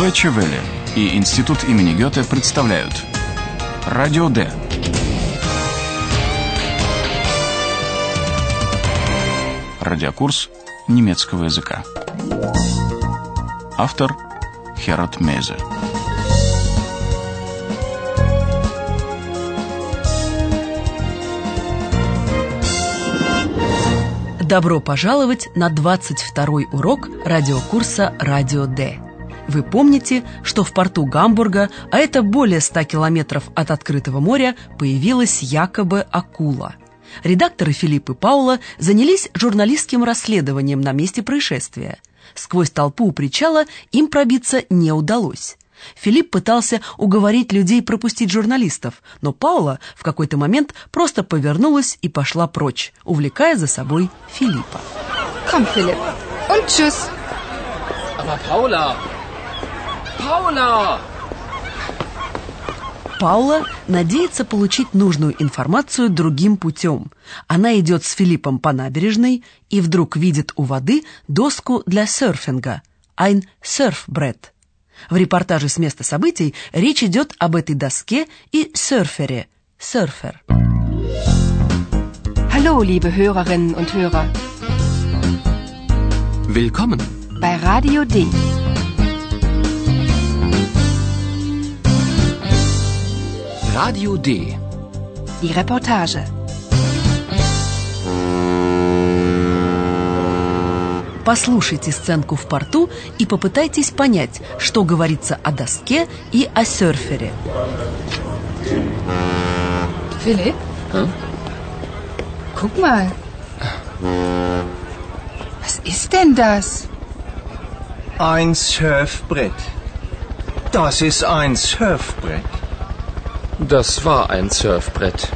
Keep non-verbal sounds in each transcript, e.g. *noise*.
Deutsche Welle и Институт имени Гёте представляют Радио Д. Радиокурс немецкого языка. Автор Херат Мейзе. Добро пожаловать на 22 урок радиокурса «Радио Д». Вы помните, что в порту Гамбурга, а это более 100 километров от открытого моря, появилась якобы акула. Редакторы Филипп и Паула занялись журналистским расследованием на месте происшествия. Сквозь толпу у причала им пробиться не удалось. Филипп пытался уговорить людей пропустить журналистов, но Паула в какой-то момент просто повернулась и пошла прочь, увлекая за собой Филиппа. Komm, Philipp. Und tschüss. Aber Paula! Paula! Паула надеется получить нужную информацию другим путем. Она идет с Филиппом по набережной и вдруг видит у воды доску для серфинга – ein Surfbrett. В репортаже с места событий речь идет об этой доске и серфере – серфер. Hallo, liebe Hörerinnen und Hörer. Willkommen! Bei Radio D. Radio D. Die Reportage. Послушайте сценку в порту и попытайтесь понять, что говорится о доске и о серфере. Philipp? Guck mal. Was ist denn das? Ein Surfbrett. Das ist ein Surfbrett. Das war ein Surfbrett.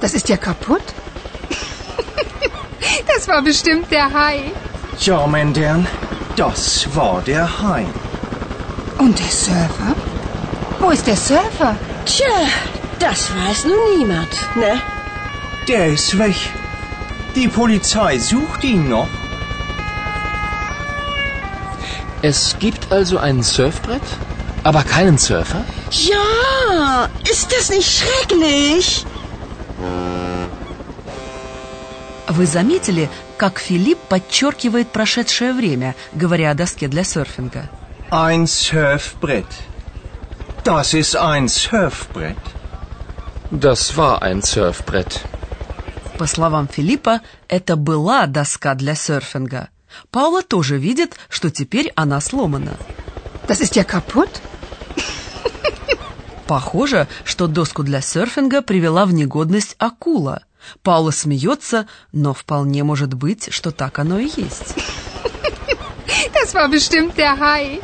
Das ist ja kaputt. *laughs* das war bestimmt der Hai. Ja, mein Herrn, das war der Hai. Und der Surfer? Wo ist der Surfer? Tja, das weiß nun niemand, ne? Der ist weg. Die Polizei sucht ihn noch. Es gibt also ein Surfbrett, aber keinen Surfer? Ja, ist das nicht schrecklich? Вы заметили, как Филипп подчеркивает прошедшее время, говоря о доске для серфинга? Ein Surfbrett. Das ist ein Surfbrett. Das war ein Surfbrett. По словам Филиппа, это была доска для серфинга. Паула тоже видит, что теперь она сломана. Das ist ja kaputt. Похоже, что доску для серфинга привела в негодность акула. Паула смеется, но вполне может быть, что так оно и есть. Das war bestimmt der Hai.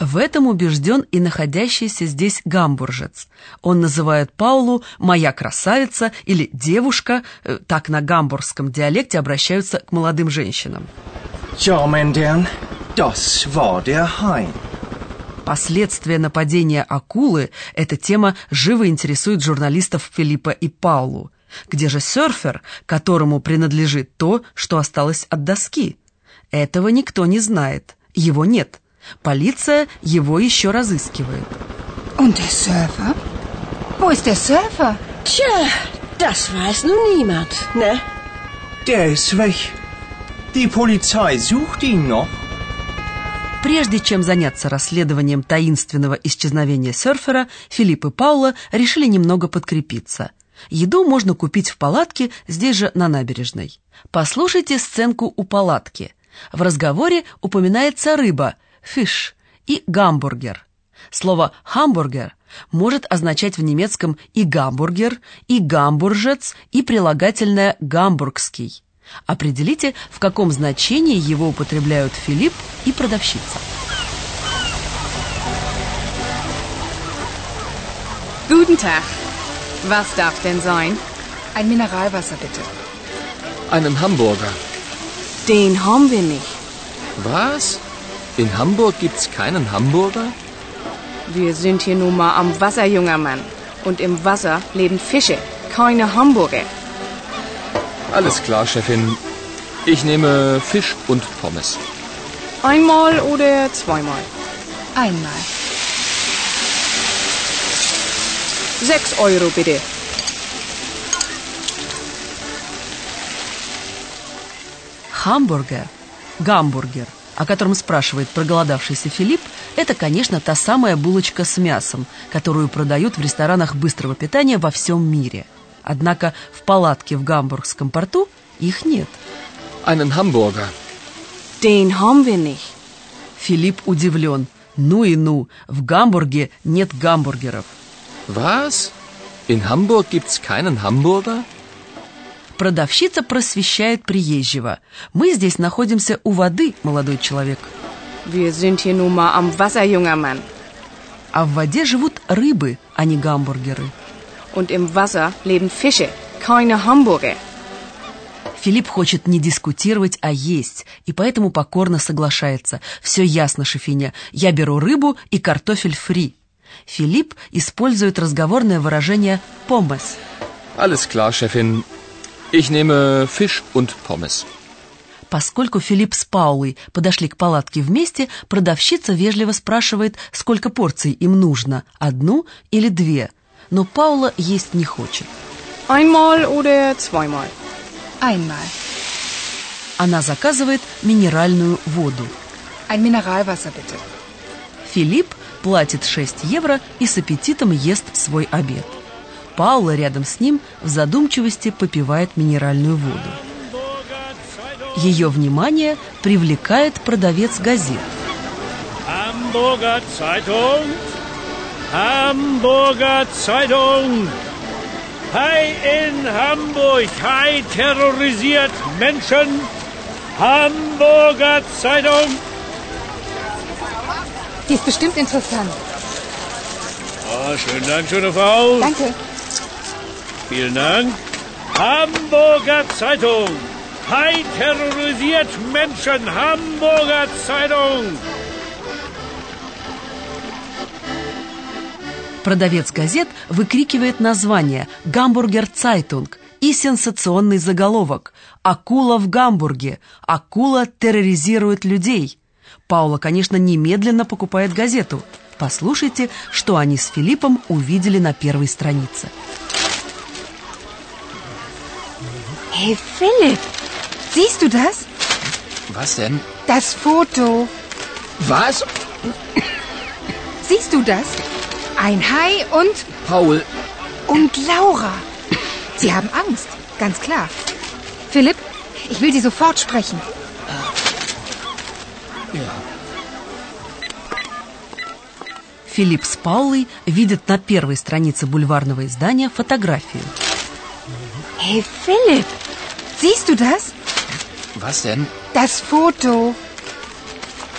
В этом убежден и находящийся здесь гамбуржец. Он называет Паулу «моя красавица» или «девушка», э, так на гамбургском диалекте обращаются к молодым женщинам. Ja, mein Herrn, das war der Hai. Последствия нападения акулы – эта тема живо интересует журналистов Филиппа и Паулу. Где же серфер, которому принадлежит то, что осталось от доски? Этого никто не знает, его нет. Полиция его еще разыскивает. Und der Surfer? Wo ist der Surfer? Tja, das weiß nun niemand, ne? Der ist weg. Die Polizei sucht ihn noch. Прежде чем заняться расследованием таинственного исчезновения серфера, Филипп и Паула решили немного подкрепиться. Еду можно купить в палатке здесь же на набережной. Послушайте сценку у палатки. В разговоре упоминается рыба – фиш и гамбургер. Слово «хамбургер» может означать в немецком и гамбургер, и гамбуржец, и прилагательное «гамбургский». Определите, в каком значении его употребляют Филипп и продавщица. Guten Tag. Was darf denn sein? Ein Mineralwasser bitte. Einen Hamburger. Den haben wir nicht. Was? In Hamburg gibt's keinen Hamburger? Wir sind hier nun mal am Wasser, junger Mann. Und im Wasser leben Fische, keine Hamburger. Alles klar, Chefin. Ich nehme Fisch und Pommes. Einmal oder zweimal? Einmal. Sechs Euro bitte. Хамбургер, гамбургер, о котором спрашивает проголодавшийся Филипп, это, конечно, та самая булочка с мясом, которую продают в ресторанах быстрого питания во всем мире. Однако в палатке в Гамбургском порту их нет. Einen Hamburger. Den haben wir nicht. Филипп удивлен. Ну и ну, в Гамбурге нет гамбургеров. Was? In Hamburg gibt's keinen Hamburger? Продавщица просвещает приезжего. Мы здесь находимся у воды, молодой человек. Wir sind hier nun mal am Wasser, junger Mann. А в воде живут рыбы, а не гамбургеры. Und im Wasser leben Fische, keine Hamburger. Филипп хочет не дискутировать, а есть, и поэтому покорно соглашается. Все ясно, Шефиня. Я беру рыбу и картофель фри. Филипп использует разговорное выражение «помес». Alles klar, Chefin. Ich nehme Fisch und Pommes. Поскольку Филипп с Паулой подошли к палатке вместе, продавщица вежливо спрашивает, сколько порций им нужно, одну или две. Но Паула есть не хочет. Einmal oder zweimal? Einmal. Она заказывает минеральную воду. Ein Mineralwasser bitte. Филипп платит 6 евро и с аппетитом ест свой обед. Паула рядом с ним в задумчивости попивает минеральную воду. Ее внимание привлекает продавец газет. Hamburger Zeitung. Hamburger Zeitung. Hai in Hamburg. Hai terrorisiert Menschen. Hamburger Zeitung. Die ist bestimmt interessant. Oh, schönen Dank, schöne Frau. Danke. Vielen Dank. Hamburger Zeitung. Hai terrorisiert Menschen. Hamburger Zeitung. Продавец газет выкрикивает название «Hamburger Zeitung» и сенсационный заголовок «Акула в Гамбурге! Акула терроризирует людей!» Паула, конечно, немедленно покупает газету. Послушайте, что они с Филиппом увидели на первой странице. Hey Philipp, siehst du das? Was denn? Das Foto. Was? Siehst du das? Ein Hai und Paul, und Laura. Sie haben Angst, ganz klar. Philipp, ich will Sie sofort sprechen. ja. Филипп с Паулой видят на первой странице бульварного издания фотографию. Hey Philipp, siehst du das? Was denn? Das Foto.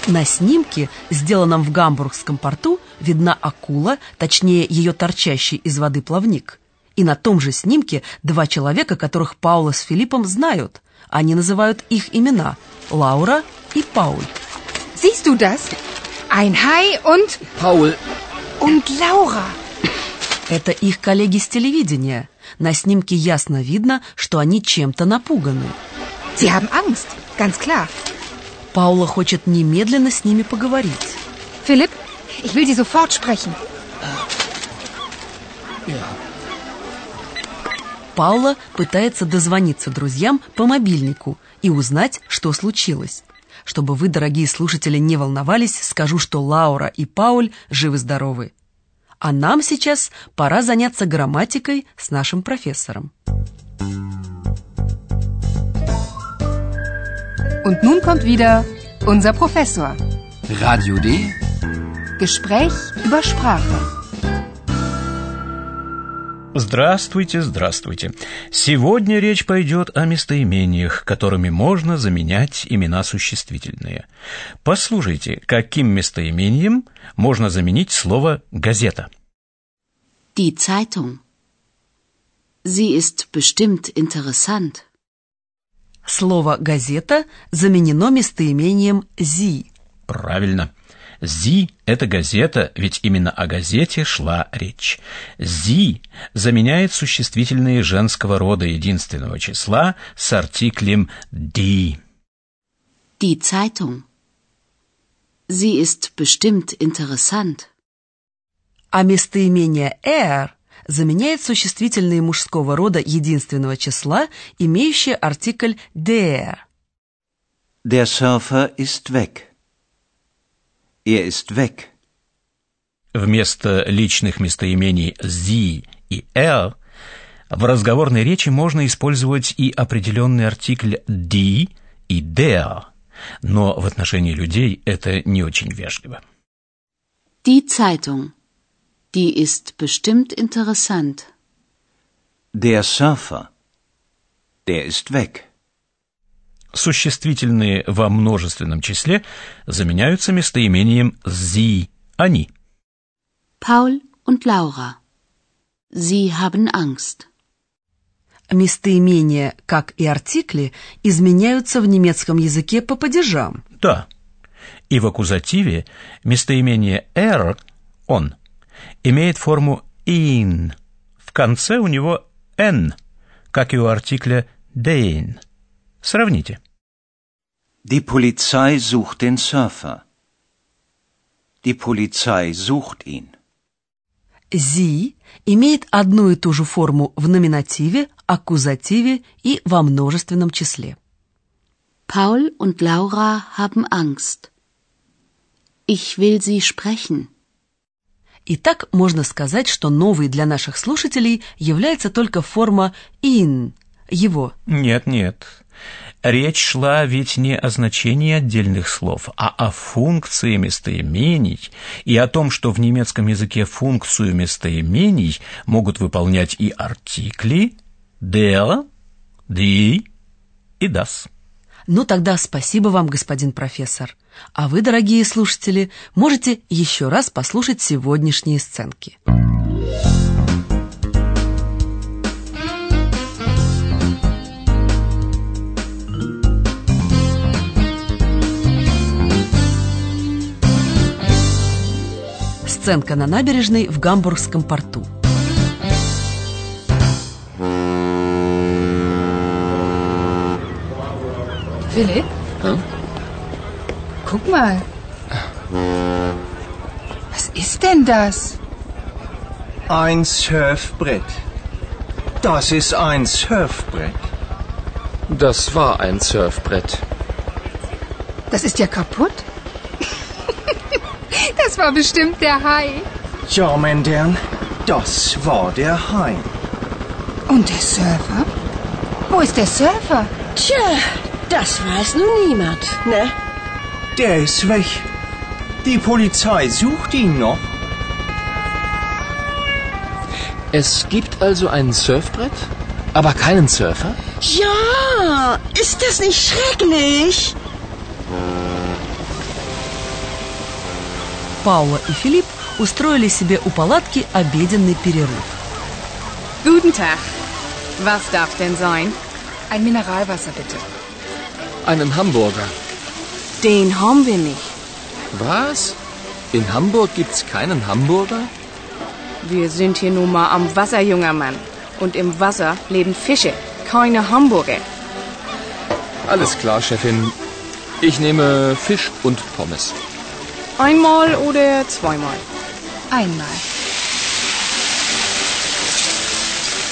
На снимке, сделанном в Гамбургском порту, видна акула, точнее ее торчащий из воды плавник. И на том же снимке два человека, которых Паула с Филиппом знают. Они называют их имена – Лаура и Пауль. Siehst du das? Ein Hai und Paul, und Laura. Это их коллеги с телевидения. На снимке ясно видно, что они чем-то напуганы. Sie haben Angst, ganz klar. Паула хочет немедленно с ними поговорить. Philipp, ich will Sie sofort sprechen. Паула пытается дозвониться друзьям по мобильнику и узнать, что случилось. Чтобы вы, дорогие слушатели, не волновались, скажу, что Лаура и Пауль живы-здоровы. А нам сейчас пора заняться грамматикой с нашим профессором. Und nun kommt wieder unser Professor. Radio D. Gespräch über Sprache. Здравствуйте, здравствуйте. Сегодня речь пойдет о местоимениях, которыми можно заменять имена существительные. Послушайте, каким местоимением можно заменить слово «газета». Die Zeitung. Sie ist bestimmt interessant. Слово «газета» заменено местоимением «зи». Правильно. «Зи» — это газета, ведь именно о газете шла речь. «Зи» заменяет существительные женского рода единственного числа с артиклем «die». Die Zeitung. Sie ist bestimmt interessant. А местоимение er заменяет существительные мужского рода единственного числа, имеющие артикль der. Der Surfer ist weg. Er ist weg. Вместо личных местоимений «sie» и «er» в разговорной речи можно использовать и определенный артикль «die» и «der», но в отношении людей это не очень вежливо. Die Zeitung. Die ist bestimmt interessant. Der Surfer. Der ist weg. Существительные во множественном числе заменяются местоимением «sie» – «они». Paul und Laura. Sie haben Angst. Местоимения, как и артикли, изменяются в немецком языке по падежам. Да. И в аккузативе местоимение «er» – «он» имеет форму «in». В конце у него «n», как и у артикля «den». Сравните. Die Polizei sucht den Surfer. Die Polizei sucht ihn. «Sie» имеет одну и ту же форму в номинативе, аккузативе и во множественном числе. Paul und Laura haben Angst. Ich will sie sprechen. Итак, можно сказать, что новой для наших слушателей является только форма «in» – «его». Нет, нет. Речь шла ведь не о значении отдельных слов, а о функции местоимений и о том, что в немецком языке функцию местоимений могут выполнять и артикли der, die и das. Ну тогда спасибо вам, господин профессор. А вы, дорогие слушатели, можете еще раз послушать сегодняшние сценки. Сценка на набережной в Гамбургском порту. Philipp? Hm? Guck mal. Was ist denn das? Ein Surfbrett. Das ist ein Surfbrett. Das war ein Surfbrett. Das ist ja kaputt. *laughs* das war bestimmt der Hai. Ja, mein Herrn, das war der Hai. Und der Surfer? Wo ist der Surfer? Tja, das weiß nun niemand, ne? Der ist weg. Die Polizei sucht ihn noch. Es gibt also ein Surfbrett, aber keinen Surfer? Ja, ist das nicht schrecklich? Паула и Филипп устроили себе у палатки обеденный перерыв. Guten Tag. Was darf denn sein? Ein Mineralwasser bitte. Einen Hamburger. Den haben wir nicht. Was? In Hamburg gibt's keinen Hamburger? Wir sind hier nun mal am Wasser, junger Mann. Und im Wasser leben Fische, keine Hamburger. Alles klar, Chefin. Ich nehme Fisch und Pommes. Einmal oder zweimal? Einmal.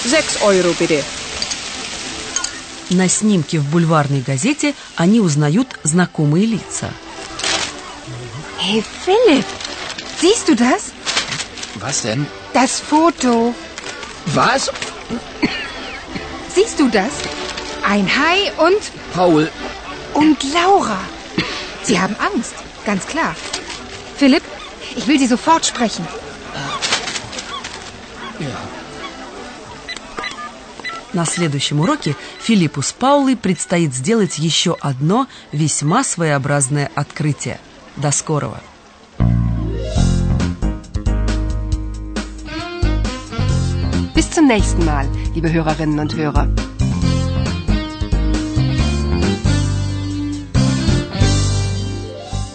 Sechs Euro bitte. На снимке в бульварной газете они узнают знакомые лица. Hey Philipp, siehst du das? Was denn? Das Foto. Was? Siehst du das? Ein Hai und Paul, und Laura. Sie haben Angst, ganz klar. Philipp, ich will Sie sofort sprechen. ja. На следующем уроке Филиппу с Паулой предстоит сделать еще одно весьма своеобразное открытие. До скорого! Bis zum nächsten Mal, liebe Hörerinnen und Hörer.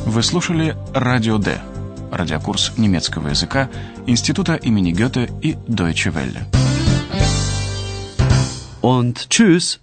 Вы слушали «Радио Д» – радиокурс немецкого языка Института имени Гёте и Deutsche Welle. Und tschüss.